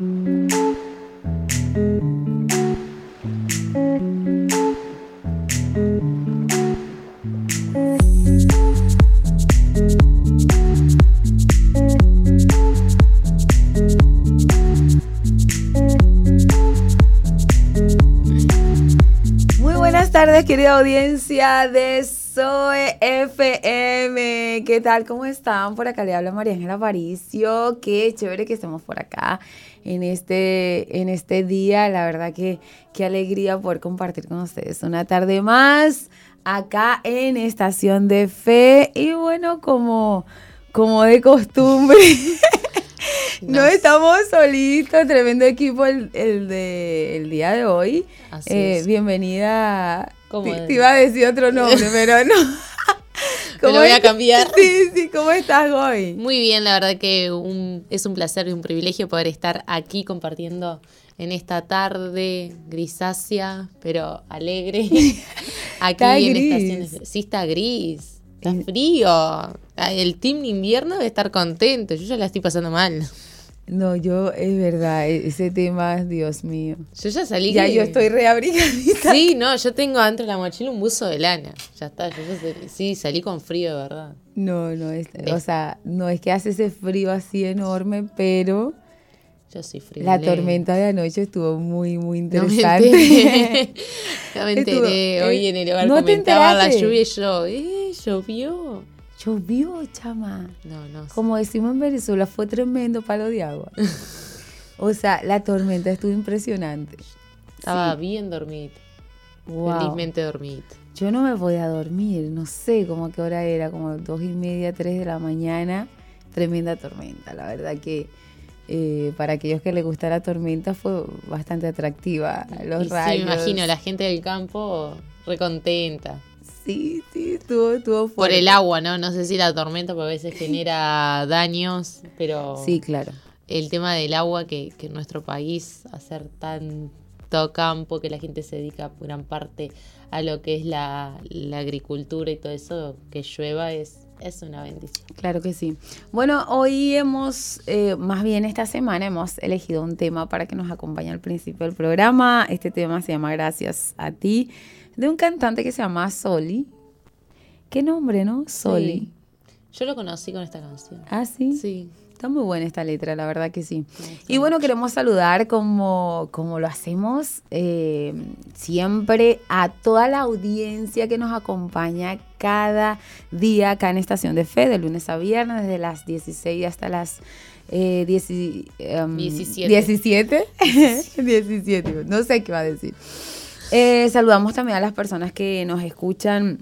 Muy buenas tardes, querida audiencia de Zoe FM. ¿Qué tal? ¿Cómo están? Por acá le habla María Ángela Aparicio. Qué chévere que estemos por acá en este, en este día. La verdad que qué alegría poder compartir con ustedes una tarde más acá en Estación de Fe. Y bueno, como, como de costumbre. No estamos solitos, tremendo equipo el, el de el día de hoy. Así Eh, es. bienvenida. ¿Cómo Te, iba a decir otro nombre, pero no. Me lo voy a cambiar. Sí, sí, ¿cómo estás hoy? Muy bien, la verdad que un- es un placer y un privilegio poder estar aquí compartiendo en esta tarde grisácea, pero alegre. Aquí Está en gris. estaciones. Sí, está gris. Está frío. El team invierno debe estar contento. Yo ya la estoy pasando mal. No, yo, es verdad, e- ese tema, Dios mío. Yo ya salí. Ya que- yo estoy reabrigadita. Sí, no, yo tengo adentro de la mochila un buzo de lana. Ya está, yo ya salí- sí, salí con frío de verdad. No, no, es, o sea, no es que hace ese frío así enorme, pero Yo soy frío. la tormenta de anoche estuvo muy, muy No me interesante. enteré. No me Estuvo- enteré. Hoy en el hogar ¿no te comentaban la lluvia y yo, ¿eh? ¿Llovió? Llovió, chama. No, no. Como decimos en Venezuela, fue tremendo palo de agua. O sea, la tormenta estuvo impresionante. Estaba bien dormida. Wow. Felizmente dormida. Yo no me podía dormir, no sé cómo qué hora era, como dos y media, tres de la mañana. Tremenda tormenta, la verdad que eh, para aquellos que les gusta la tormenta fue bastante atractiva. Los sí, rayos. me imagino la gente del campo recontenta. Sí, sí, estuvo, estuvo Por fuerte. el agua, ¿no? No sé si la tormenta porque a veces genera daños, pero Sí, claro. el tema del agua que, que en nuestro país hacer tanto campo, que la gente se dedica gran parte a lo que es la, la agricultura y todo eso, que llueva es, es una bendición. Claro que sí. Bueno, hoy hemos, eh, más bien esta semana, hemos elegido un tema para que nos acompañe al principio del programa. Este tema se llama Gracias a ti, de un cantante que se llama Soli. ¿Qué nombre, no? Soli. Yo lo conocí con esta canción. Ah, sí. Sí. Está muy buena esta letra, la verdad que sí. Y bueno, queremos saludar como, como lo hacemos eh, siempre a toda la audiencia que nos acompaña cada día acá en Estación de Fe, de lunes a viernes, desde las 16 hasta las eh, 10 y, em, 17. 17. 17, no sé qué va a decir. Eh, saludamos también a las personas que nos escuchan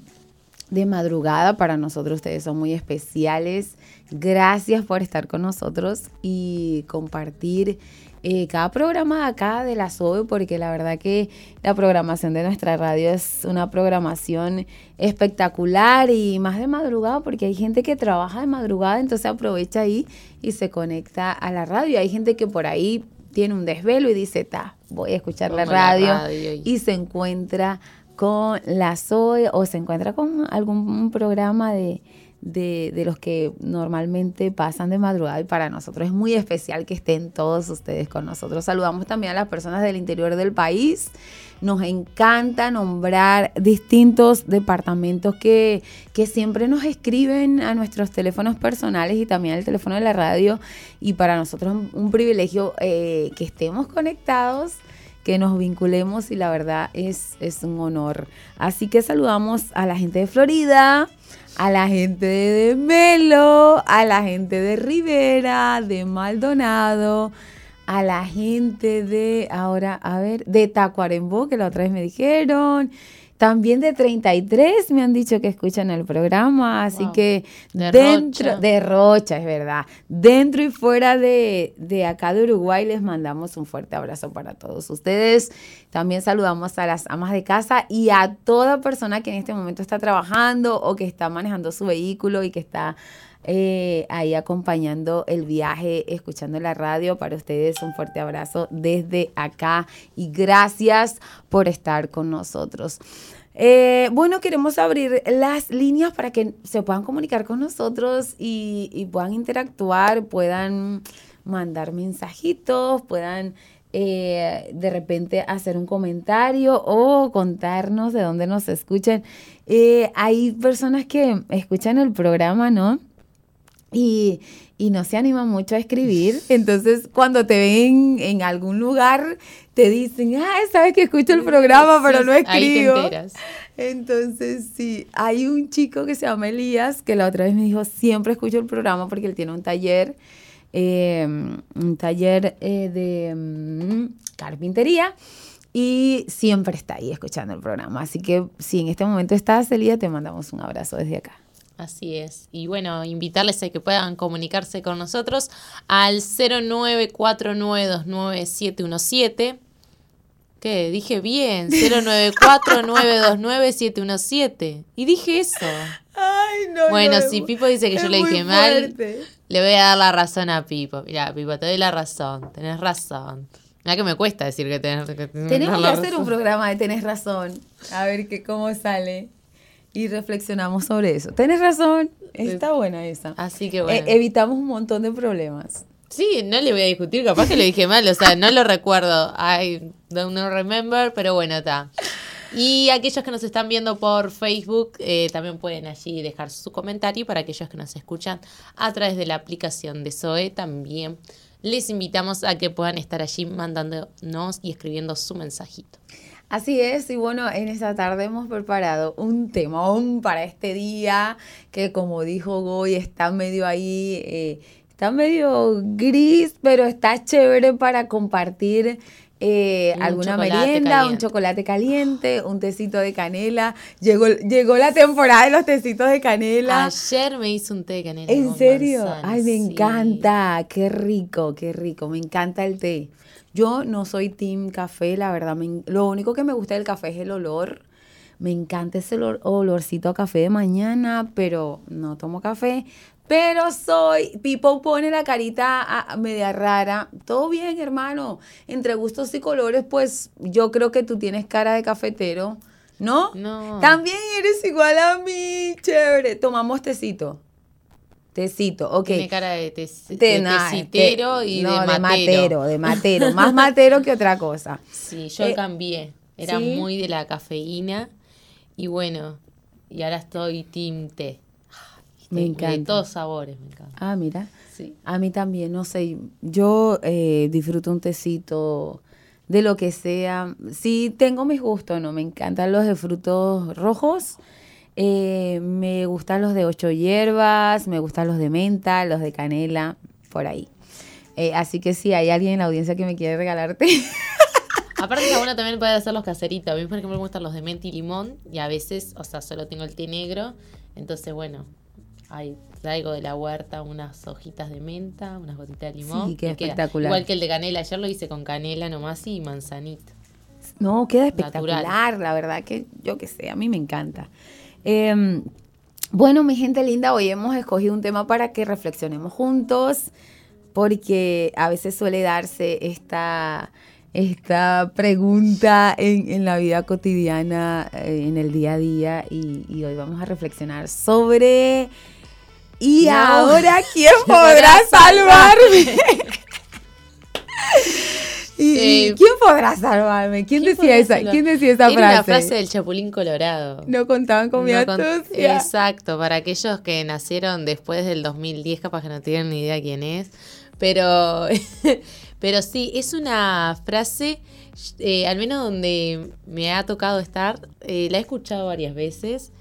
de madrugada. Para nosotros ustedes son muy especiales. Gracias por estar con nosotros y compartir eh, cada programa acá de la SOE, porque la verdad que la programación de nuestra radio es una programación espectacular y más de madrugada, porque hay gente que trabaja de madrugada, entonces aprovecha ahí y se conecta a la radio. Hay gente que por ahí tiene un desvelo y dice, ta, voy a escuchar la Pongo la radio, radio y- y se encuentra con la Zoe o se encuentra con algún programa de, de, de los que normalmente pasan de madrugada y para nosotros es muy especial que estén todos ustedes con nosotros. Saludamos también a las personas del interior del país. Nos encanta nombrar distintos departamentos que, que siempre nos escriben a nuestros teléfonos personales y también al teléfono de la radio. Y para nosotros es un, privilegio eh, que estemos conectados que nos vinculemos y la verdad es, es un honor. Así que saludamos a la gente de Florida, a la gente de Melo, a la gente de Rivera, de Maldonado, a la gente de, ahora, a ver, de Tacuarembó, que la otra vez me dijeron. También de 33 me han dicho que escuchan el programa, así Wow. que De dentro de Rocha, es verdad. Dentro y fuera de, de acá de Uruguay les mandamos un fuerte abrazo para todos ustedes. También saludamos a las amas de casa y a toda persona que en este momento está trabajando o que está manejando su vehículo y que está eh, ahí acompañando el viaje, escuchando la radio. Para ustedes un fuerte abrazo desde acá y gracias por estar con nosotros. Eh, bueno, queremos abrir las líneas para que se puedan comunicar con nosotros y, puedan interactuar, puedan mandar mensajitos, puedan eh, de repente hacer un comentario o contarnos de dónde nos escuchan. Hay personas que escuchan el programa, ¿no? Y, y no se animan mucho a escribir. Entonces, cuando te ven en algún lugar, te dicen, ah, sabes que escucho el programa, pero no escribo. Entonces, sí, hay un chico que se llama Elías, que la otra vez me dijo, siempre escucho el programa porque él tiene un taller, em, un taller eh, de mm, carpintería. Y siempre está ahí escuchando el programa. Así que si en este momento estás, Elías, te mandamos un abrazo desde acá. Así es. Y bueno, invitarles a que puedan comunicarse con nosotros al 0949297717. ¿Qué? Dije bien, 0949297717. Y dije eso. Ay, no. Bueno, si Pipo dice que yo le dije mal, le voy a dar la razón a Pipo. Mira, Pipo, te doy la razón. Tenés razón. Mira que me cuesta decir que tenés, que Tenemos que hacer un programa de tenés razón. A ver que cómo sale y reflexionamos sobre eso. Tienes razón, está buena esa. Así que bueno. E, evitamos un montón de problemas. Sí, no le voy a discutir, capaz que lo dije mal, o sea, no lo recuerdo. I don't remember, pero bueno, está. Y aquellos que nos están viendo por Facebook eh, también pueden allí dejar su comentario. Para aquellos que nos escuchan a través de la aplicación de Zoe, también les invitamos a que puedan estar allí mandándonos y escribiendo su mensajito. Así es, y bueno, en esta tarde hemos preparado un temón para este día que como dijo Goy está medio ahí, eh, está medio gris, pero está chévere para compartir eh, alguna merienda, un chocolate caliente, un tecito de canela. Llegó, llegó la temporada de los tecitos de canela. Ayer me hice un té de canela. ¿En serio? Ay, me encanta. Qué rico, qué rico. Me encanta el té. Yo no soy team café, la verdad. lo único que me gusta del café es el olor. Me encanta ese olorcito a café de mañana, pero no tomo café. Pero soy, Pipo pone la carita media rara. Todo bien, hermano. Entre gustos y colores, pues yo creo que tú tienes cara de cafetero. ¿No? No. También eres igual a mí, chévere. Tomamos tecito. Tecito, ok. Tiene cara de, tecitero y de, matero. de matero. De matero, más matero que otra cosa. Sí, yo eh, cambié. Era muy de la cafeína. Y bueno, y ahora estoy team té. Me encanta. De todos sabores, me encanta. Ah, mira. Sí. A mí también, no sé. Yo eh, disfruto un tecito de lo que sea. Sí, tengo mis gustos, ¿no? Me encantan los de frutos rojos eh, me gustan los de ocho hierbas, me gustan los de menta, los de canela, por ahí. Eh, así que si hay alguien en la audiencia que me quiere regalarte. Aparte que uno también puede hacer los caseritos. A mí, por ejemplo, me gustan los de menta y limón y a veces, o sea, solo tengo el té negro. Entonces, bueno, ahí traigo de la huerta unas hojitas de menta, unas gotitas de limón. Sí, qué espectacular. Igual que el de canela. Ayer lo hice con canela nomás y manzanita. No, queda espectacular. La verdad que yo que sé, a mí me encanta. Em, bueno, mi gente linda, hoy hemos escogido un tema para que reflexionemos juntos, porque a veces suele darse esta, esta pregunta en, la vida cotidiana, eh, en el día a día, y, hoy vamos a reflexionar sobre... ¿Y ahora quién podrá salvarme? ¿Y, quién podrá salvarme? ¿Quién, decía esa, ¿quién decía esa frase? la frase del Chapulín Colorado. No contaban con mi astucia. exacto, para aquellos que nacieron después del 2010, capaz que no tienen ni idea quién es. Pero, pero sí, es una frase, eh, al menos donde me ha tocado estar, eh, la he escuchado varias veces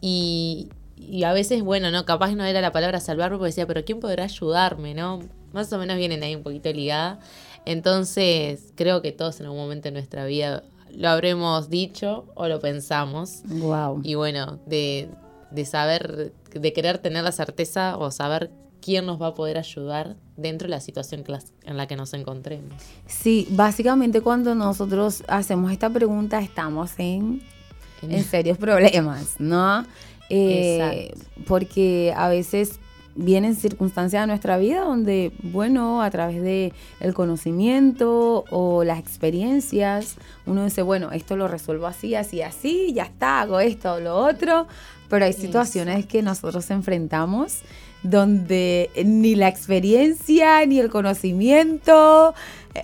y, y a veces, bueno, no, capaz no era la palabra salvarme, porque decía, pero ¿quién podrá ayudarme? ¿no? Más o menos vienen ahí un poquito ligada. Entonces, creo que todos en algún momento de nuestra vida lo habremos dicho o lo pensamos. Wow. Y bueno, de, de saber, de querer tener la certeza o saber quién nos va a poder ayudar dentro de la situación en la que nos encontremos. Sí, básicamente cuando nosotros hacemos esta pregunta estamos en, en serios problemas, ¿no? Eh, porque a veces vienen circunstancias de nuestra vida donde, bueno, a través de el conocimiento o las experiencias, uno dice, bueno, esto lo resuelvo así, así, así, ya está, hago esto o lo otro, pero hay situaciones que nosotros enfrentamos donde ni la experiencia, ni el conocimiento,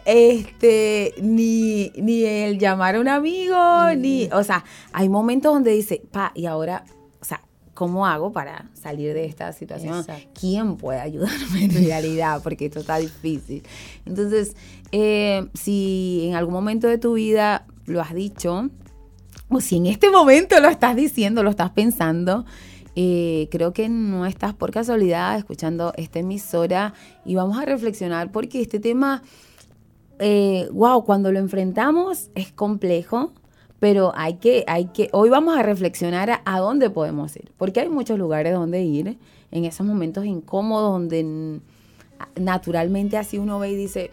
este, ni, ni el llamar a un amigo, ni, o sea, hay momentos donde dice, pa, y ahora, ¿cómo hago para salir de esta situación? ¿Quién puede ayudarme en realidad? Porque esto está difícil. Entonces, eh, si en algún momento de tu vida lo has dicho, o si en este momento lo estás diciendo, lo estás pensando, eh, creo que no estás por casualidad escuchando esta emisora y vamos a reflexionar porque este tema, wow, eh, cuando lo enfrentamos es complejo, pero hay que, hay que, hoy vamos a reflexionar a, dónde podemos ir, porque hay muchos lugares donde ir en esos momentos incómodos donde naturalmente así uno ve y dice,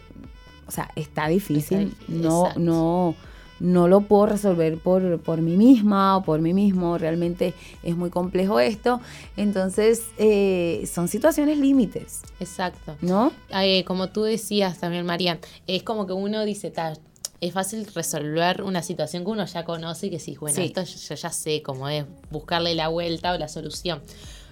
o sea, está difícil, no, no no lo puedo resolver por, por mí misma o por mí mismo, realmente es muy complejo esto. Entonces, eh, son situaciones límites. Exacto. ¿No? como tú decías también, María, es como que uno dice, es fácil resolver una situación que uno ya conoce y que sí, bueno, esto yo ya sé cómo es buscarle la vuelta o la solución.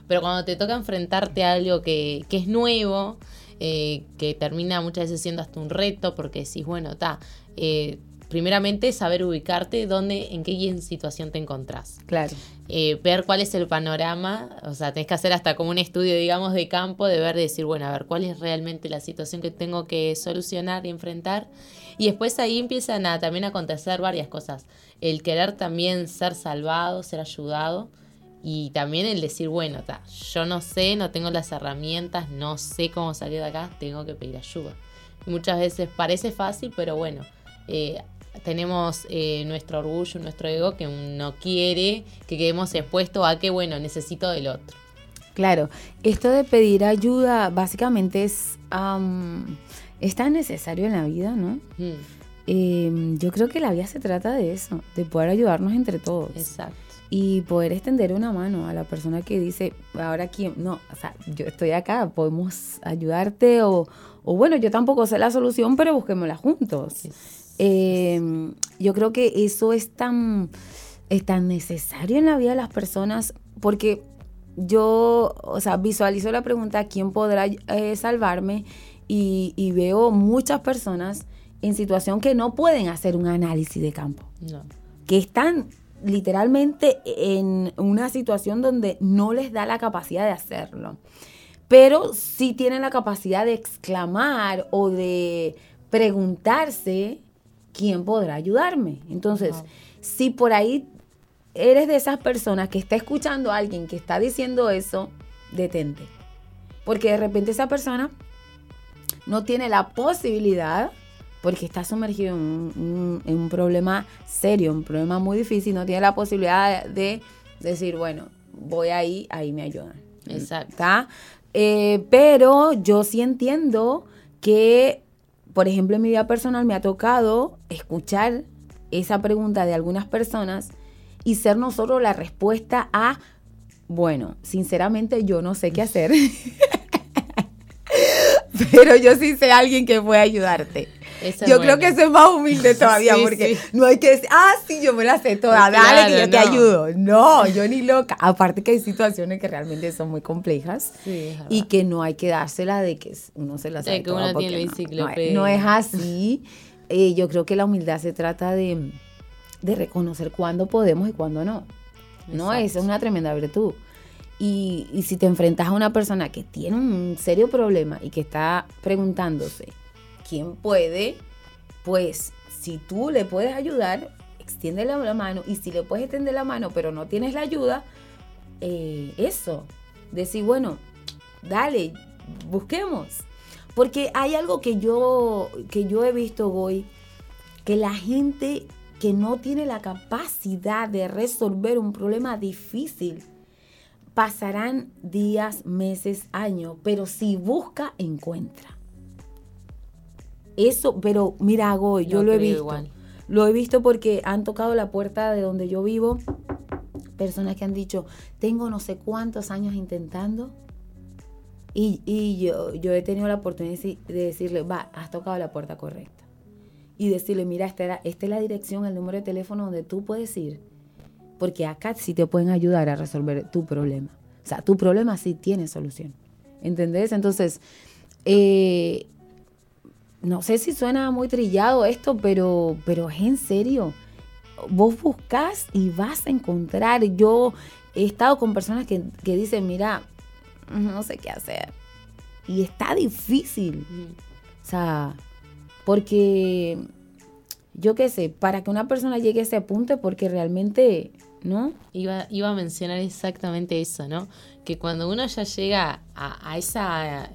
Pero cuando te toca enfrentarte a algo que, que es nuevo, eh, que termina muchas veces siendo hasta un reto, porque decís, bueno, está, eh, primeramente saber ubicarte, dónde, en qué situación te encontrás. Claro. Eh, ver cuál es el panorama, o sea, tenés que hacer hasta como un estudio, digamos, de campo, de ver, de decir, bueno, a ver, cuál es realmente la situación que tengo que solucionar y enfrentar. Y después ahí empiezan a también a acontecer varias cosas. El querer también ser salvado, ser ayudado. Y también el decir, bueno, yo no sé, no tengo las herramientas, no sé cómo salir de acá, tengo que pedir ayuda. Muchas veces parece fácil, pero bueno, eh, tenemos eh, nuestro orgullo, nuestro ego que no quiere que quedemos expuestos a que, bueno, necesito del otro. Claro, esto de pedir ayuda básicamente es, es tan necesario en la vida, ¿no? Mm. Em, yo creo que la vida se trata de eso, de poder ayudarnos entre todos. Exacto. Y poder extender una mano a la persona que dice, ahora quién, no, o sea, yo estoy acá, podemos ayudarte o, o bueno, yo tampoco sé la solución, pero busquémosla juntos. Em, yo creo que eso es tan, es tan necesario en la vida de las personas porque yo, o sea, visualizo la pregunta, ¿quién podrá eh, salvarme? Y, veo muchas personas en situación que no pueden hacer un análisis de campo. Que están literalmente en una situación donde no les da la capacidad de hacerlo. Pero sí tienen la capacidad de exclamar o de preguntarse ¿quién podrá ayudarme? Entonces, si por ahí eres de esas personas que está escuchando a alguien que está diciendo eso, detente. Porque de repente esa persona no tiene la posibilidad, porque está sumergido en un, problema serio, un problema muy difícil, no tiene la posibilidad de decir, bueno, voy ahí, ahí me ayudan. Exacto. Eh, pero yo sí entiendo que por ejemplo, en mi vida personal me ha tocado escuchar esa pregunta de algunas personas y ser nosotros la respuesta a, bueno, sinceramente yo no sé qué hacer, pero yo sí sé alguien que puede ayudarte yo creo que eso es más humilde todavía, porque no hay que decir, ah, sí, yo me la sé toda, dale que yo te ayudo. No, yo ni loca. Aparte que hay situaciones que realmente son muy complejas y que no hay que dársela de que uno se las sabe que uno tiene no, no, es así. Eh, yo creo que la humildad se trata de, reconocer cuándo podemos y cuándo no. No, esa es una tremenda virtud. Y, si te enfrentas a una persona que tiene un serio problema y que está preguntándose quien puede, pues si tú le puedes ayudar, extiéndele la mano. Y si le puedes extender la mano, pero no tienes la ayuda, eh, eso. Decir, bueno, dale, busquemos. Porque hay algo que yo, que yo he visto hoy, que la gente que no tiene la capacidad de resolver un problema difícil, pasarán días, meses, años, pero si busca, encuentra. Eso, pero mira, Goy, yo lo he visto. Lo he visto porque han tocado la puerta de donde yo vivo personas que han dicho, tengo no sé cuántos años intentando. Y, yo, yo he tenido la oportunidad de decirle, va, has tocado la puerta correcta. Y decirle, mira, esta, esta es la dirección, el número de teléfono donde tú puedes ir. Porque acá sí te pueden ayudar a resolver tu problema. O sea, tu problema sí tiene solución. ¿entendés? Entonces, eh, no sé si suena muy trillado esto, pero, pero es en serio. Vos buscas y vas a encontrar. Yo he estado con personas que, que dicen, mira, no sé qué hacer. Y está difícil. O sea, porque yo qué sé, para que una persona llegue a ese punto, porque realmente, ¿no? Iba, iba a mencionar exactamente eso, ¿no? Que cuando uno ya llega a, esa,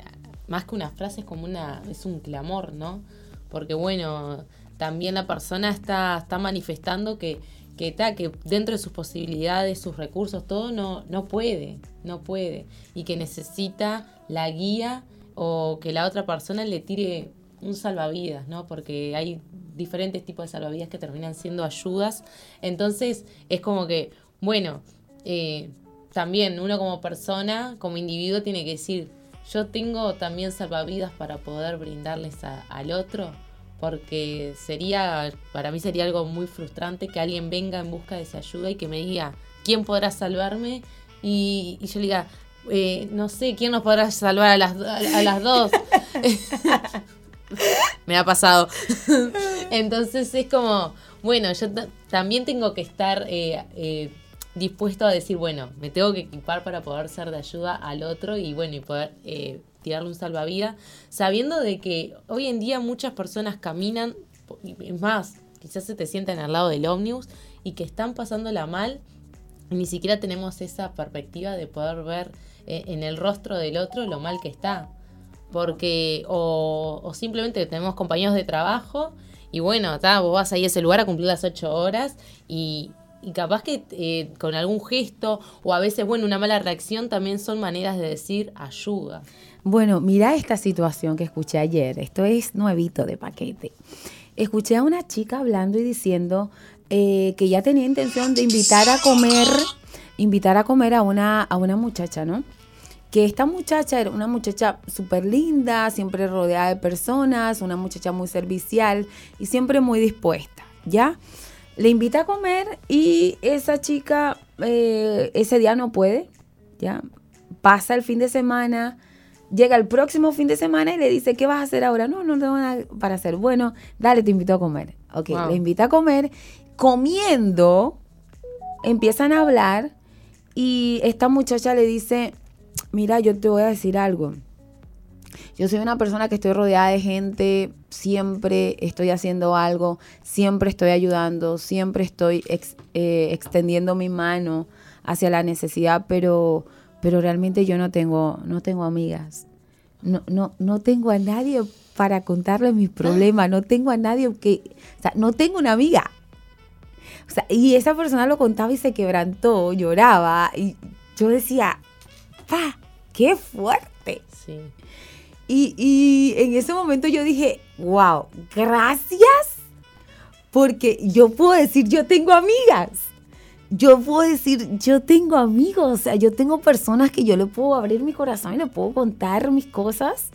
más que una frase, es como una, es un clamor, ¿no? Porque bueno, también la persona está, está manifestando que, que, que dentro de sus posibilidades, sus recursos, todo no, no puede, no puede. Y que necesita la guía o que la otra persona le tire un salvavidas, ¿no? Porque hay diferentes tipos de salvavidas que terminan siendo ayudas. Entonces es como que, bueno, eh, también uno como persona, como individuo, tiene que decir, yo tengo también salvavidas para poder brindarles al otro, porque sería, para mí sería algo muy frustrante que alguien venga en busca de esa ayuda y que me diga, ¿quién podrá salvarme? Y, yo le diga, eh, no sé, ¿quién nos podrá salvar a las, a las dos? me ha pasado. Entonces es como, bueno, yo también tengo que estar eh, eh, dispuesto a decir, bueno, me tengo que equipar para poder ser de ayuda al otro y bueno, y poder eh, tirarle un salvavidas, sabiendo de que hoy en día muchas personas caminan, es más, quizás se te sientan al lado del ómnibus y que están pasándola mal, ni siquiera tenemos esa perspectiva de poder ver en el rostro del otro lo mal que está porque o, simplemente tenemos compañeros de trabajo y bueno, vos vas ahí a ese lugar a cumplir las ocho horas y, capaz que eh, con algún gesto o a veces, bueno, una mala reacción también son maneras de decir ayuda. Bueno, mira esta situación que escuché ayer, esto es nuevito de paquete. Escuché a una chica hablando y diciendo eh, que ya tenía intención de invitar a comer, invitar a comer a una, a una muchacha, ¿no? Que esta muchacha era una muchacha súper linda, siempre rodeada de personas, una muchacha muy servicial y siempre muy dispuesta, ¿ya? Le invita a comer y esa chica eh, ese día no puede, ¿ya? Pasa el fin de semana, llega el próximo fin de semana y le dice, ¿qué vas a hacer ahora? No, no tengo nada para hacer. Bueno, dale, te invito a comer. Ok, le invita a comer. Comiendo, empiezan a hablar y esta muchacha le dice, mira, yo te voy a decir algo. Yo soy una persona que estoy rodeada de gente, siempre estoy haciendo algo, siempre estoy ayudando, siempre estoy eh, extendiendo mi mano hacia la necesidad, pero, pero realmente yo no tengo, no tengo amigas. No, no, no tengo a nadie para contarle mis problemas, no tengo a nadie que, o sea, no tengo una amiga. O sea, y esa persona lo contaba y se quebrantó, lloraba, y yo decía, pa, qué fuerte. Sí. Y, en ese momento yo dije, wow, gracias, porque yo puedo decir, yo tengo amigas. Yo puedo decir, yo tengo amigos, o sea, yo tengo personas que yo le puedo abrir mi corazón y le puedo contar mis cosas.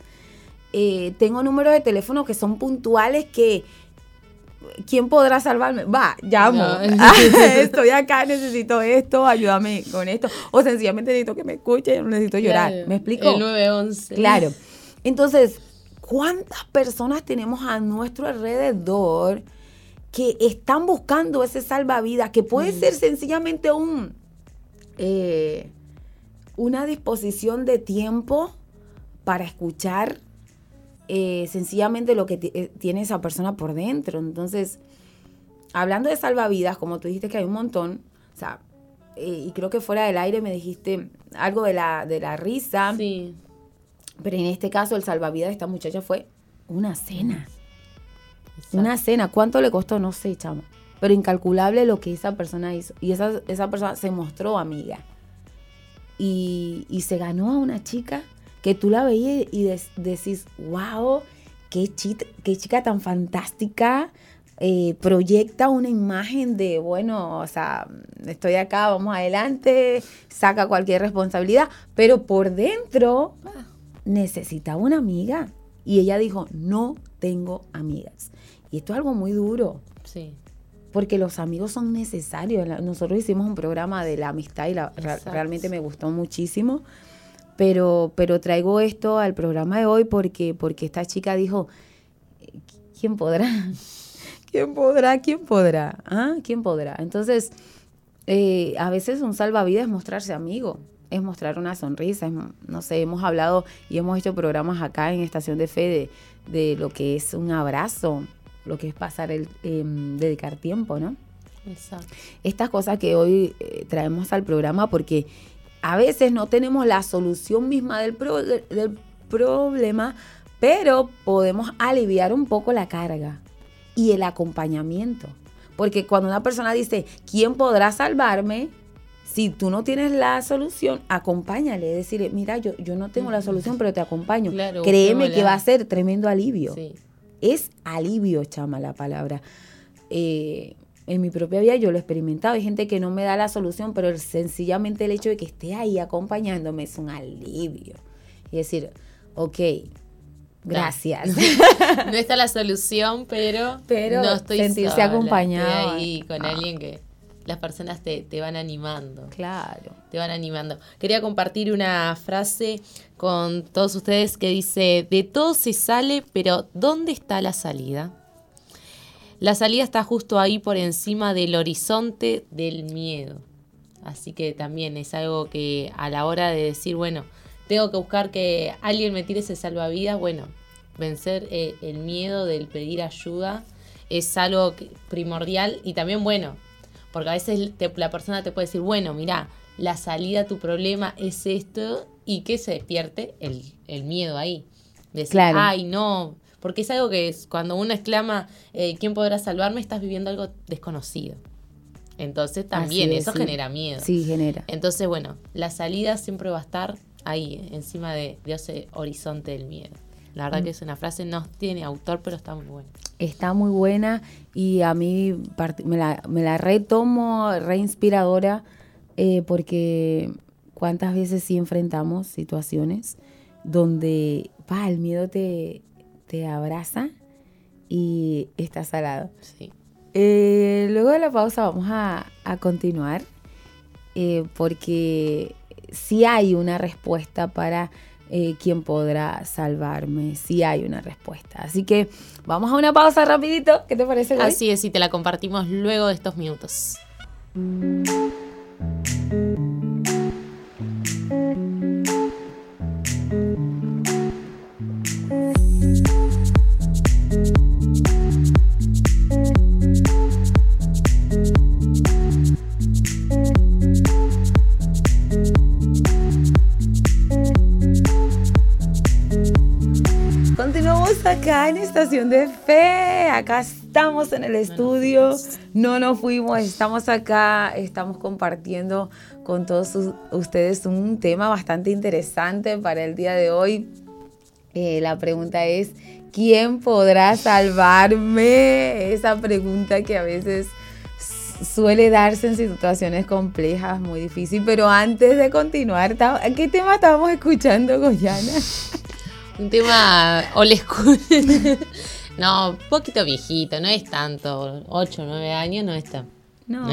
Eh, tengo números de teléfono que son puntuales que ¿quién podrá salvarme? Va, llamo. Estoy acá, necesito esto, ayúdame con esto. O sencillamente necesito que me escuche, necesito llorar. ¿Me explico? El 911. Claro. Entonces, ¿cuántas personas tenemos a nuestro alrededor que están buscando ese salvavidas? Que puede mm. ser sencillamente un eh, una disposición de tiempo para escuchar eh, sencillamente lo que eh, tiene esa persona por dentro. Entonces, hablando de salvavidas, como tú dijiste que hay un montón, o sea, eh, y creo que fuera del aire me dijiste algo de la, de la risa. Sí. Pero en este caso, el salvavidas de esta muchacha fue una cena. Una cena. ¿Cuánto le costó? No sé, chamo. Pero incalculable lo que esa persona hizo. Y esa, esa persona se mostró amiga. Y, y se ganó a una chica que tú la veías y decís, wow, qué, qué chica tan fantástica, eh, proyecta una imagen de, bueno, o sea, estoy acá, vamos adelante, saca cualquier responsabilidad, pero por dentro necesitaba una amiga. Y ella dijo, no tengo amigas. Y esto es algo muy duro. Sí. Porque los amigos son necesarios. Nosotros hicimos un programa de la amistad y realmente me gustó muchísimo Pero, pero traigo esto al programa de hoy porque, porque esta chica dijo, ¿quién podrá? ¿Quién podrá? ¿Quién podrá? ¿Ah? ¿Quién podrá? Entonces, eh, a veces un salvavidas es mostrarse amigo, es mostrar una sonrisa, no sé, hemos hablado y hemos hecho programas acá en Estación de Fe de, lo que es un abrazo, lo que es pasar el, em, dedicar tiempo, ¿no? Exacto. Estas cosas que hoy eh, traemos al programa porque a veces no tenemos la solución misma del, del problema, pero podemos aliviar un poco la carga y el acompañamiento. Porque cuando una persona dice, ¿quién podrá salvarme? Si tú no tienes la solución, acompáñale, decirle, mira, yo, yo no tengo la solución, pero te acompaño. Créeme que va a ser tremendo alivio. Es alivio, chama la palabra. Eh, en mi propia vida yo lo he experimentado. Hay gente que no me da la solución, pero sencillamente el hecho de que esté ahí acompañándome es un alivio. Y decir, ok, gracias. No, está la solución, pero, pero no estoy sentirse acompañado. ahí con ah. alguien que las personas te, te, van animando. Claro. Te van animando. Quería compartir una frase con todos ustedes que dice, de todo se sale, pero ¿dónde está la salida? La salida está justo ahí por encima del horizonte del miedo. Así que también es algo que a la hora de decir, bueno, tengo que buscar que alguien me tire ese salvavidas, bueno, vencer eh, el miedo del pedir ayuda es algo primordial y también bueno, porque a veces la persona te puede decir, bueno, mira, la salida a tu problema es esto y que se despierte el, el miedo ahí. Decir, ay, no, porque es algo que es, cuando uno exclama, eh, ¿quién podrá salvarme? Estás viviendo algo desconocido. Entonces también eso genera miedo. Sí, genera. Entonces, bueno, la salida siempre va a estar ahí, encima de, ese horizonte del miedo. La verdad mm. que es una frase, no tiene autor, pero está muy buena. Está muy buena y a mí me la, me la retomo, reinspiradora, eh, porque cuántas veces sí enfrentamos situaciones donde pa, el miedo te, te abraza y está salado. Sí. Eh, luego de la pausa vamos a, continuar eh, porque si hay una respuesta para eh, quién podrá salvarme, si hay una respuesta. Así que vamos a una pausa rapidito, ¿qué te parece? Así es, y te la compartimos luego de estos minutos. Acá en Estación de Fe. Acá estamos en el estudio. No nos fuimos, estamos acá, estamos compartiendo con todos ustedes un tema bastante interesante para el día de hoy. Eh, la pregunta es, ¿quién podrá salvarme? Esa pregunta que a veces suele darse en situaciones complejas, muy difícil. Pero antes de continuar, ¿qué tema estábamos escuchando, Goyana? Un tema old school. no, poquito viejito, no es tanto. 8 o 9 años no está. No,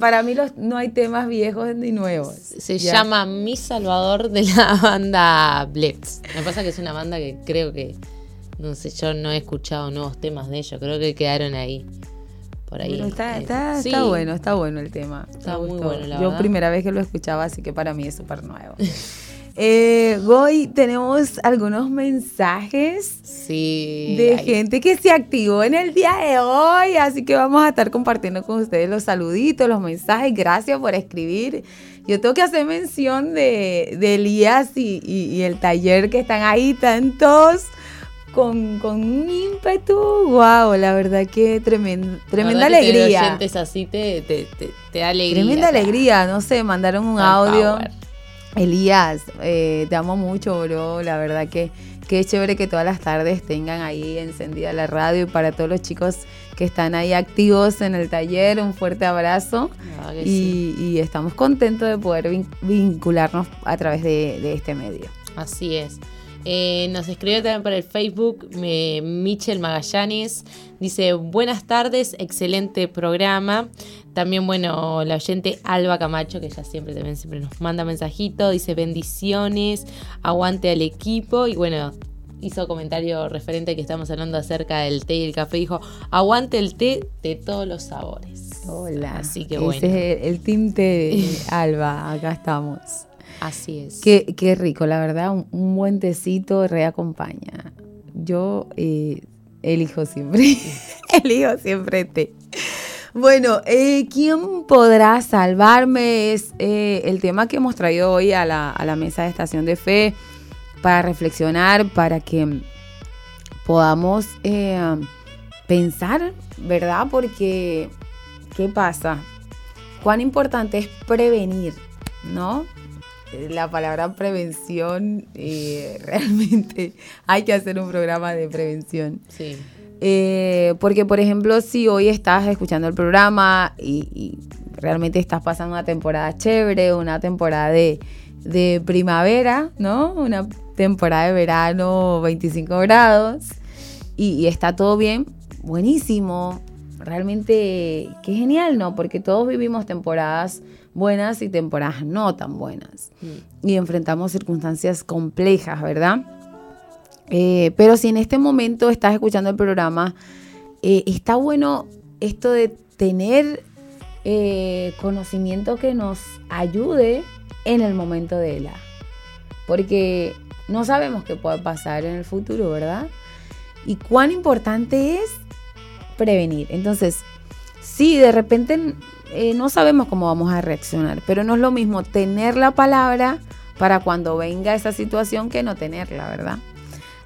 para, mí no hay temas viejos ni nuevos. Se llama Mi Salvador de la banda Bleps. Me pasa que es una banda que creo que, no sé, yo no he escuchado nuevos temas de ellos, creo que quedaron ahí. Por ahí. está, está, está, bueno, está bueno el tema. Está muy bueno, la Yo primera vez que lo escuchaba, así que para mí es súper nuevo. Eh, hoy tenemos algunos mensajes de gente que se activó en el día de hoy, así que vamos a estar compartiendo con ustedes los saluditos, los mensajes. Gracias por escribir. Yo tengo que hacer mención de, Elías y, el taller que están ahí, están todos con, un ímpetu. Wow, la verdad que tremenda, tremenda alegría. así te, da alegría. Tremenda alegría, no sé, mandaron un audio. Elías, eh, te amo mucho, bro. La verdad que qué chévere que todas las tardes tengan ahí encendida la radio. Y para todos los chicos que están ahí activos en el taller, un fuerte abrazo. y, estamos contentos de poder vincularnos a través de, este medio. Así es. Eh, nos escribió también por el Facebook me, Michel Magallanes. Dice, buenas tardes, excelente programa. También, bueno, la oyente Alba Camacho, que ya siempre también siempre nos manda mensajito, dice bendiciones, aguante al equipo. Y bueno, hizo comentario referente que estamos hablando acerca del té y el café. Dijo, aguante el té de todos los sabores. Hola. Así que bueno. Ese es el tinte de Alba, acá estamos. Así es. Qué, qué rico, la verdad, un, buen tecito reacompaña. Yo eh, elijo siempre, elijo siempre té. Bueno, eh, ¿quién podrá salvarme? Es eh, el tema que hemos traído hoy a la, a la mesa de estación de fe para reflexionar, para que podamos pensar, ¿verdad? Porque, ¿qué pasa? Cuán importante es prevenir, ¿no? La palabra prevención, eh, realmente hay que hacer un programa de prevención. Sí. Eh, porque, por ejemplo, si hoy estás escuchando el programa y, realmente estás pasando una temporada chévere, una temporada de, primavera, ¿no? Una temporada de verano, 25 grados, y está todo bien, buenísimo. Realmente, qué genial, ¿no? Porque todos vivimos temporadas buenas y temporadas no tan buenas. Mm. Y enfrentamos circunstancias complejas, ¿verdad? Eh, pero si en este momento estás escuchando el programa, eh, está bueno esto de tener eh, conocimiento que nos ayude en el momento de la. Porque no sabemos qué puede pasar en el futuro, ¿verdad? Y cuán importante es prevenir. Entonces, si de repente eh, no sabemos cómo vamos a reaccionar, pero no es lo mismo tener la palabra para cuando venga esa situación que no tenerla, ¿verdad?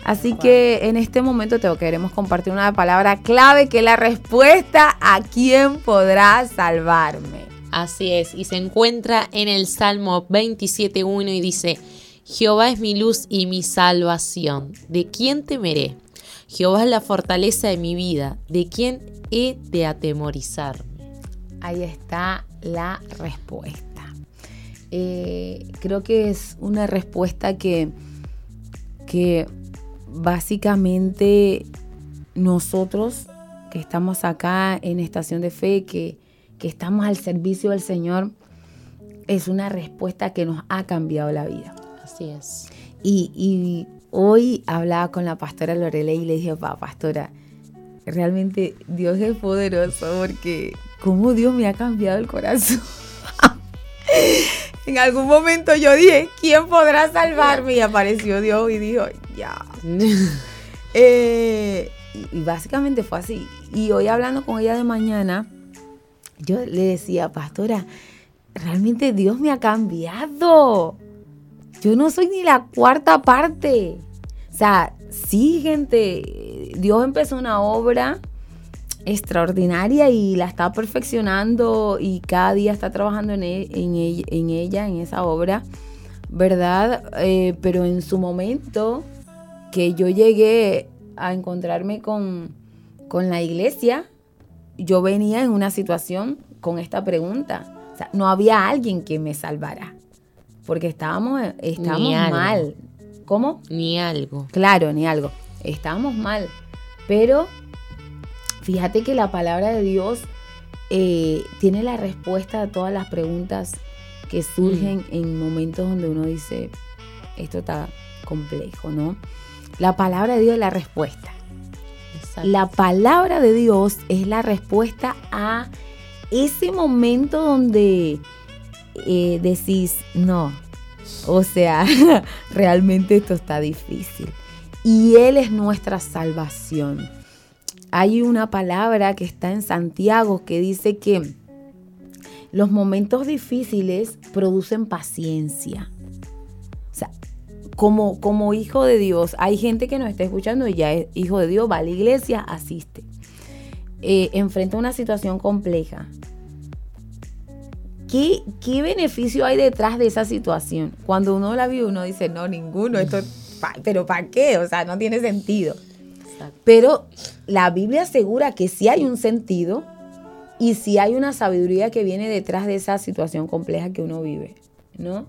Así que en este momento te queremos compartir una palabra clave que es la respuesta a quién podrá salvarme. Así es, y se encuentra en el Salmo 27.1 y dice, Jehová es mi luz y mi salvación, ¿de quién temeré? Jehová es la fortaleza de mi vida, ¿de quién he de atemorizar? Ahí está la respuesta. Eh, creo que es una respuesta que, que básicamente nosotros que estamos acá en Estación de Fe, que, que estamos al servicio del Señor, es una respuesta que nos ha cambiado la vida. Así es. Y, y hoy hablaba con la pastora Lorelei y le dije, pa, pastora, realmente Dios es poderoso porque cómo Dios me ha cambiado el corazón. en algún momento yo dije, ¿quién podrá salvarme? Y apareció Dios y dijo, ya. Eh, y, básicamente fue así. Y hoy hablando con ella de mañana, yo le decía, pastora, realmente Dios me ha cambiado. Yo no soy ni la cuarta parte. O sea, sí, gente, Dios empezó una obra extraordinaria y la está perfeccionando y cada día está trabajando en, e, en, ella, en esa obra, ¿verdad? Eh, pero en su momento que yo llegué a encontrarme con, con la iglesia, yo venía en una situación con esta pregunta. O sea, no había alguien que me salvara, porque estábamos, estábamos mal. ¿Cómo? Ni algo. Claro, ni algo. Estábamos mal. Pero Fíjate que la palabra de Dios eh, tiene la respuesta a todas las preguntas que surgen mm. en momentos donde uno dice, esto está complejo, ¿no? La palabra de Dios es la respuesta. La palabra de Dios es la respuesta a ese momento donde eh, decís, no, o sea, realmente esto está difícil. Y Él es nuestra salvación hay una palabra que está en Santiago que dice que los momentos difíciles producen paciencia. O sea, como, como hijo de Dios, hay gente que nos está escuchando y ya es hijo de Dios, va a la iglesia, asiste. Eh, enfrenta una situación compleja. ¿Qué, ¿Qué, beneficio hay detrás de esa situación? Cuando uno la vive, uno dice, no, ninguno, esto, pero ¿para qué? O sea, no tiene sentido. Pero la Biblia asegura que sí hay un sentido y sí hay una sabiduría que viene detrás de esa situación compleja que uno vive, ¿no?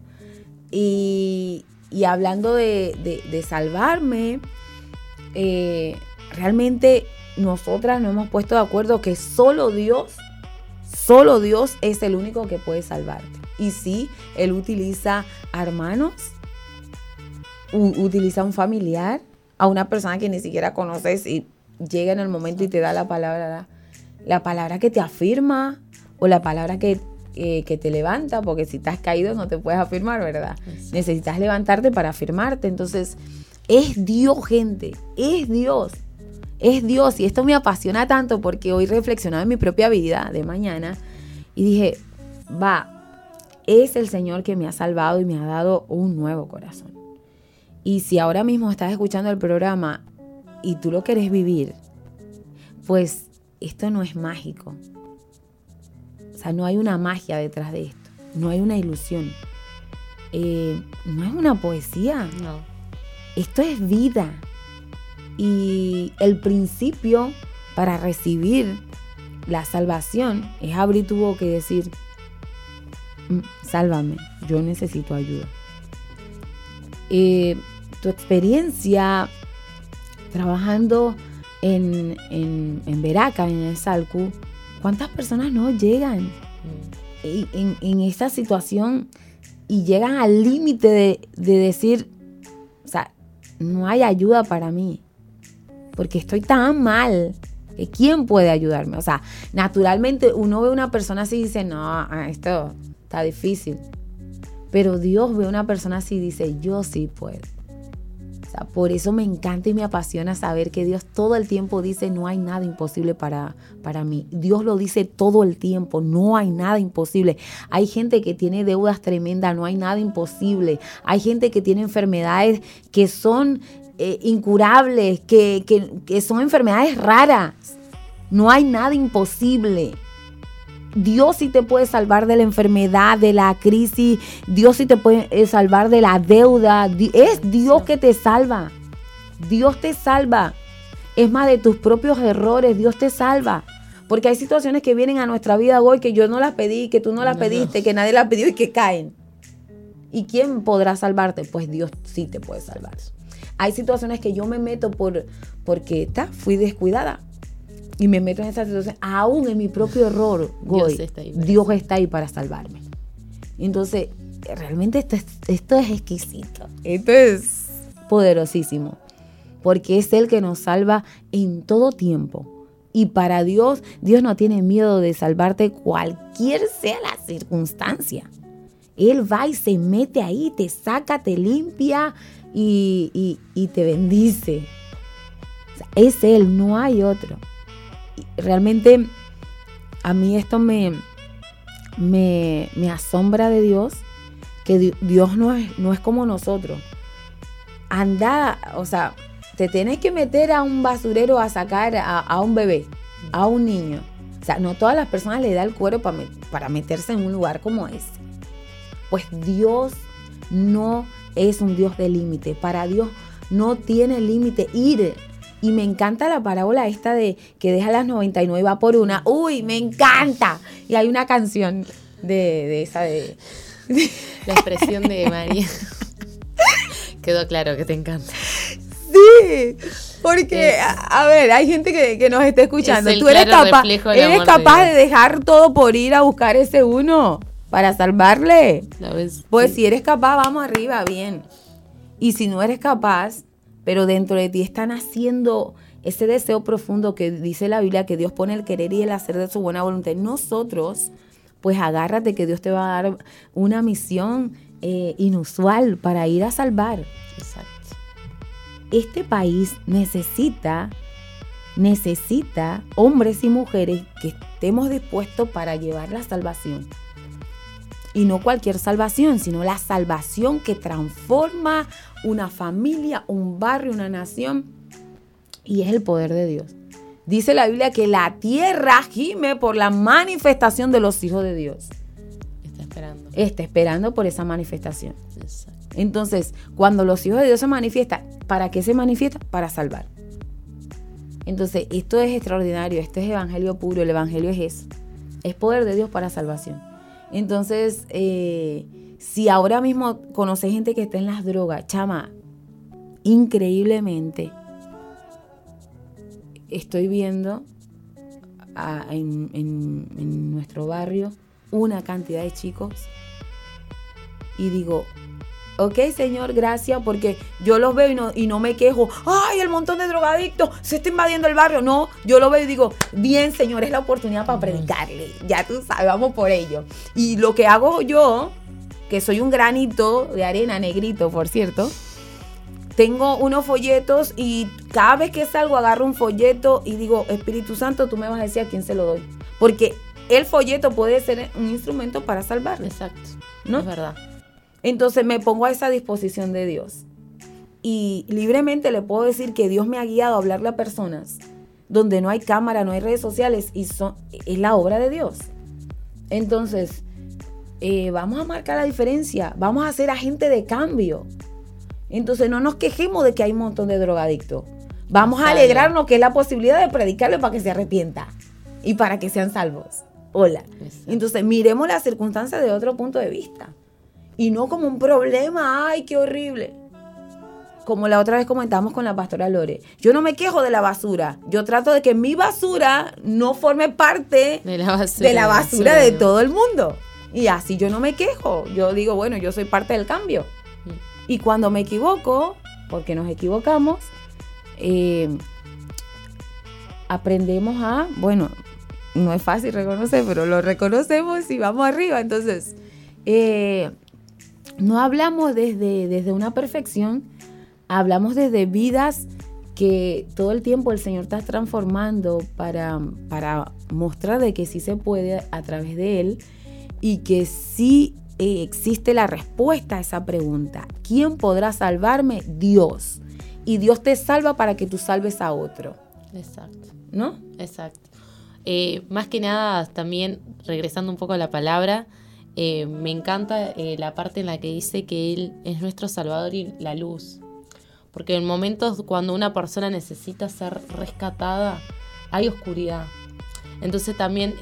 Y, hablando de, salvarme, eh, realmente nosotras nos hemos puesto de acuerdo que solo Dios, solo Dios es el único que puede salvarte. Y sí, Él utiliza hermanos, utiliza un familiar, a una persona que ni siquiera conoces y llega en el momento y te da la palabra, la palabra que te afirma o la palabra que, eh, que te levanta, porque si estás caído no te puedes afirmar, ¿verdad? Necesitas levantarte para afirmarte. Entonces, es Dios, gente, es Dios es Dios. Y esto me apasiona tanto porque hoy reflexionaba en mi propia vida de mañana y dije, va, es el Señor que me ha salvado y me ha dado un nuevo corazón. Y si ahora mismo estás escuchando el programa y tú lo quieres vivir, pues esto no es mágico. O sea, no hay una magia detrás de esto. No hay una ilusión. Eh, no es una poesía. No. Esto es vida. Y el principio para recibir la salvación es abrir tu boca y decir, mm, sálvame, yo necesito ayuda. Eh, tu experiencia trabajando en, en, en Veraca, en el Salcu, ¿cuántas personas no llegan mm. en, en esta situación y llegan al límite de, de decir, o sea, no hay ayuda para mí? porque estoy tan mal que quién puede ayudarme. O sea, naturalmente uno ve una persona así y dice, no, ah, esto está difícil. Pero Dios ve una persona así y dice, yo sí puedo. Por eso me encanta y me apasiona saber que Dios todo el tiempo dice, no hay nada imposible para, para mí. Dios lo dice todo el tiempo, no hay nada imposible. Hay gente que tiene deudas tremendas, no hay nada imposible. Hay gente que tiene enfermedades que son eh, incurables, que, son enfermedades raras. No hay nada imposible. Dios sí te puede salvar de la enfermedad, de la crisis. Dios sí te puede eh, salvar de la deuda. Es Dios que te salva. Dios te salva. Es más de tus propios errores. Dios te salva. Porque hay situaciones que vienen a nuestra vida hoy que yo no las pedí, que tú no las pediste, que nadie las pidió y que caen. ¿Y quién podrá salvarte? Pues Dios sí te puede salvar. Hay situaciones que yo me meto por, porque está, fui descuidada. Y me meto en esa situación, aún en mi propio error, Dios, está ahí, Dios está ahí para salvarme. Entonces, realmente esto es, esto es exquisito. Esto es poderosísimo. Porque es Él que nos salva en todo tiempo. Y para Dios, Dios no tiene miedo de salvarte cualquier sea la circunstancia. Él va y se mete ahí, te saca, te limpia, y, te bendice. es Él, no hay otro. Realmente a mí esto me, me, asombra de Dios, que Dios no es, no es como nosotros. Anda, o sea, te tienes que meter a un basurero a sacar a, un bebé, a un niño. O sea, no todas las personas le da el cuero para, para meterse en un lugar como ese. Pues Dios no es un Dios de límite. Para Dios no tiene límite ir. Y me encanta la parábola esta de que deja las 99 va por una. Uy, me encanta. Y hay una canción de, esa de... La expresión de María. Quedó claro que te encanta. Sí, porque, a, ver, hay gente que, nos está escuchando. Tú eres capaz, eres capaz de dejar todo por ir a buscar ese uno para salvarle. Pues si eres capaz, vamos arriba, bien. Y si no eres capaz, pero dentro de ti están haciendo ese deseo profundo que dice la Biblia, que Dios pone el querer y el hacer de su buena voluntad nosotros, pues agárrate que Dios te va a dar una misión eh, inusual para ir a salvar. Exacto. Este país necesita, necesita hombres y mujeres que estemos dispuestos para llevar la salvación. Y no cualquier salvación, sino la salvación que transforma una familia, un barrio, una nación. Y es el poder de Dios. Dice la Biblia que la tierra gime por la manifestación de los hijos de Dios. Está esperando. Está esperando por esa manifestación. Entonces, cuando los hijos de Dios se manifiestan, ¿para qué se manifiesta? Para salvar. Entonces, esto es extraordinario, este es evangelio puro, el evangelio es eso. Es poder de Dios para salvación. Entonces, eh, Si ahora mismo conoces gente que está en las drogas, chama, increíblemente estoy viendo en, nuestro barrio una cantidad de chicos y digo, ok Señor, gracias porque yo los veo y no, y no me quejo, ay, el montón de drogadictos se está invadiendo el barrio. No, yo lo veo y digo, bien Señor, es la oportunidad para predicarle. Ya tú sabes, vamos por ello. Y lo que hago yo, que soy un granito de arena negrito, por cierto, tengo unos folletos y cada vez que salgo agarro un folleto y digo, Espíritu Santo, tú me vas a decir a quién se lo doy. Porque el folleto puede ser un instrumento para salvar. Exacto. ¿No? Es verdad. Entonces me pongo a esa disposición de Dios. Y libremente le puedo decir que Dios me ha guiado a hablarle a personas donde no hay cámara, no hay redes sociales y son, es la obra de Dios. Entonces, eh, vamos a marcar la diferencia, vamos a ser agente de cambio. Entonces no nos quejemos de que hay un montón de drogadictos. Vamos a alegrarnos que es la posibilidad de predicarle para que se arrepienta y para que sean salvos. Hola. Entonces miremos las circunstancias de otro punto de vista. Y no como un problema, ay, qué horrible. Como la otra vez comentamos con la pastora Lore. Yo no me quejo de la basura. Yo trato de que mi basura no forme parte de la basura de, la basura de todo el mundo. Y así yo no me quejo. Yo digo, bueno, yo soy parte del cambio. Y cuando me equivoco, porque nos equivocamos, eh, aprendemos a, bueno, no es fácil reconocer, pero lo reconocemos y vamos arriba. Entonces, eh, no hablamos desde, desde una perfección, hablamos desde vidas que todo el tiempo el Señor está transformando para, para mostrar de que sí se puede a través de Él y que sí eh, existe la respuesta a esa pregunta. ¿Quién podrá salvarme? Dios. Y Dios te salva para que tú salves a otro. Exacto. ¿No? Exacto. Eh, más que nada, también regresando un poco a la palabra, eh, me encanta la parte en la que dice que Él es nuestro Salvador y la luz. Porque en momentos cuando una persona necesita ser rescatada, hay oscuridad. Entonces también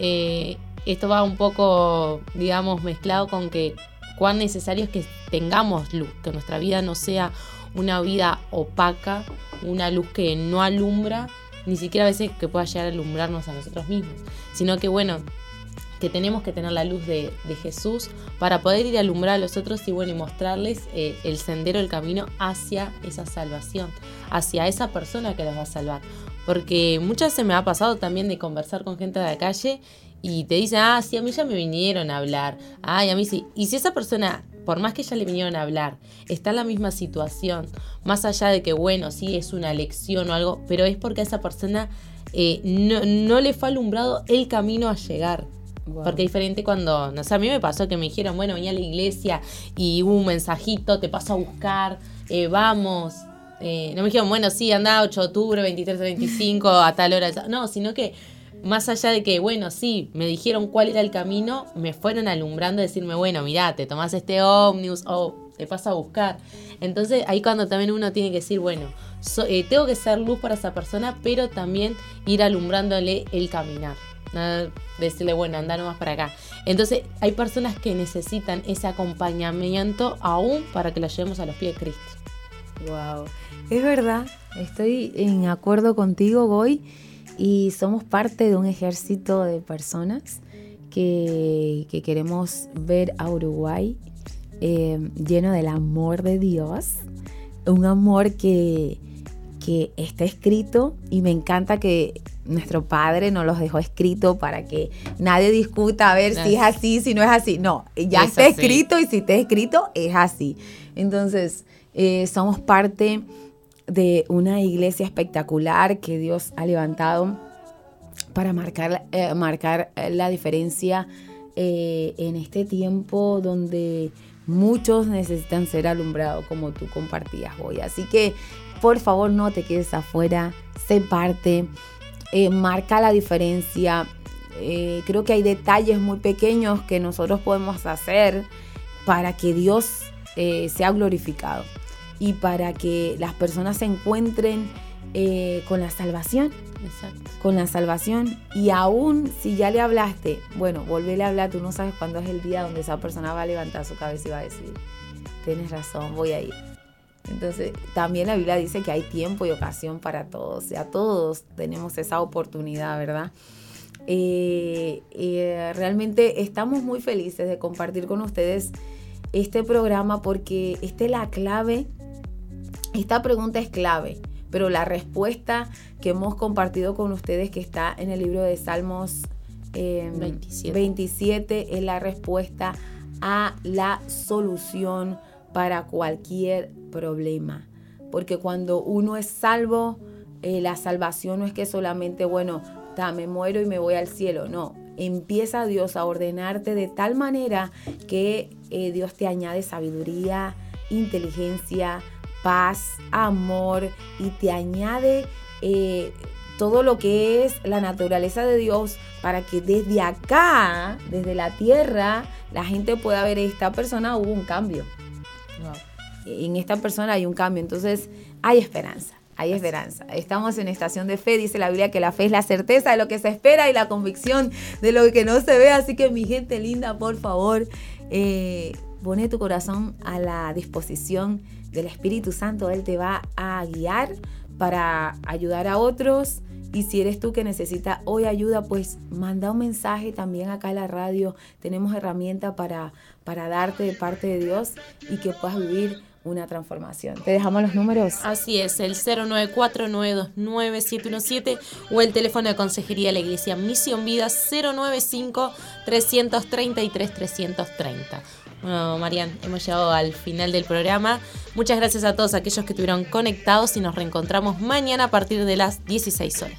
esto va un poco, digamos, mezclado con que cuán necesario es que tengamos luz, que nuestra vida no sea una vida opaca, una luz que no alumbra, ni siquiera a veces que pueda llegar a alumbrarnos a nosotros mismos, sino que bueno, que tenemos que tener la luz de, Jesús para poder ir a alumbrar a los otros y bueno, y mostrarles eh, el sendero, el camino hacia esa salvación, hacia esa persona que los va a salvar. Porque muchas veces me ha pasado también de conversar con gente de la calle y te dice, ah, sí, a mí ya me vinieron a hablar, ay, a mí sí. Y si esa persona, por más que ya le vinieron a hablar, está en la misma situación, más allá de que, bueno, sí, es una lección o algo, pero es porque a esa persona eh, no, le fue alumbrado el camino a llegar. Porque es diferente cuando, no sé, a mí me pasó que me dijeron, bueno, venía a la iglesia y hubo un mensajito, te paso a buscar, eh, vamos. Eh, no me dijeron, bueno, sí, anda 8 de octubre, 23 25, a tal hora. No, sino que más allá de que, bueno, sí, me dijeron cuál era el camino, me fueron alumbrando a decirme, bueno, mirá, te tomás este ómnibus o te pasa a buscar. Entonces ahí cuando también uno tiene que decir, bueno, eh, tengo que ser luz para esa persona, pero también ir alumbrándole el caminar. decirle, bueno, anda nomás para acá. Entonces hay personas que necesitan ese acompañamiento aún para que la llevemos a los pies de Cristo. Wow, es verdad, estoy en acuerdo contigo, Goy y somos parte de un ejército de personas que, queremos ver a Uruguay eh, lleno del amor de Dios, un amor que, que está escrito y me encanta que nuestro Padre nos los dejó escrito para que nadie discuta a ver si es así, si no es así. No, ya está escrito y si está escrito es así. Entonces, eh, somos parte de una iglesia espectacular que Dios ha levantado para marcar, eh, marcar eh, la diferencia eh, en este tiempo donde muchos necesitan ser alumbrados como tú compartías hoy. Así que por favor no te quedes afuera, sé parte, marca la diferencia. creo que hay detalles muy pequeños que nosotros podemos hacer para que Dios sea glorificado y para que las personas se encuentren eh, con la salvación con la salvación. Y aún si ya le hablaste, bueno, volverle a hablar, tú no sabes cuándo es el día donde esa persona va a levantar su cabeza y va a decir, tienes razón, voy a ir. Entonces, también la Biblia dice que hay tiempo y ocasión para todos. Y a todos tenemos esa oportunidad, ¿verdad? Eh, eh, realmente estamos muy felices de compartir con ustedes este programa porque esta es la clave, esta pregunta es clave, pero la respuesta que hemos compartido con ustedes que está en el libro de Salmos 27. Em, 27 es la respuesta a la solución para cualquier problema. Porque cuando uno es salvo, eh, la salvación no es que solamente, bueno, me muero y me voy al cielo. No, empieza Dios a ordenarte de tal manera que eh, Dios te añade sabiduría, inteligencia, paz, amor y te añade eh, todo lo que es la naturaleza de Dios para que desde acá, desde la tierra, la gente pueda ver esta persona hubo un cambio. En esta persona hay un cambio, entonces hay esperanza. Hay esperanza. Estamos en estación de fe, dice la Biblia que la fe es la certeza de lo que se espera y la convicción de lo que no se ve. Así que mi gente linda, por favor, eh, pone tu corazón a la disposición del Espíritu Santo. Él te va a guiar para ayudar a otros. Y si eres tú que necesita hoy ayuda, pues manda un mensaje también acá a la radio. Tenemos herramientas para, para darte de parte de Dios y que puedas vivir una transformación. Te dejamos los números. Así es, el 094-929-717 o el teléfono de consejería de la Iglesia Misión Vida 095-333-330. Bueno, Marian, hemos llegado al final del programa. Muchas gracias a todos aquellos que estuvieron conectados y nos reencontramos mañana a partir de las 16 horas.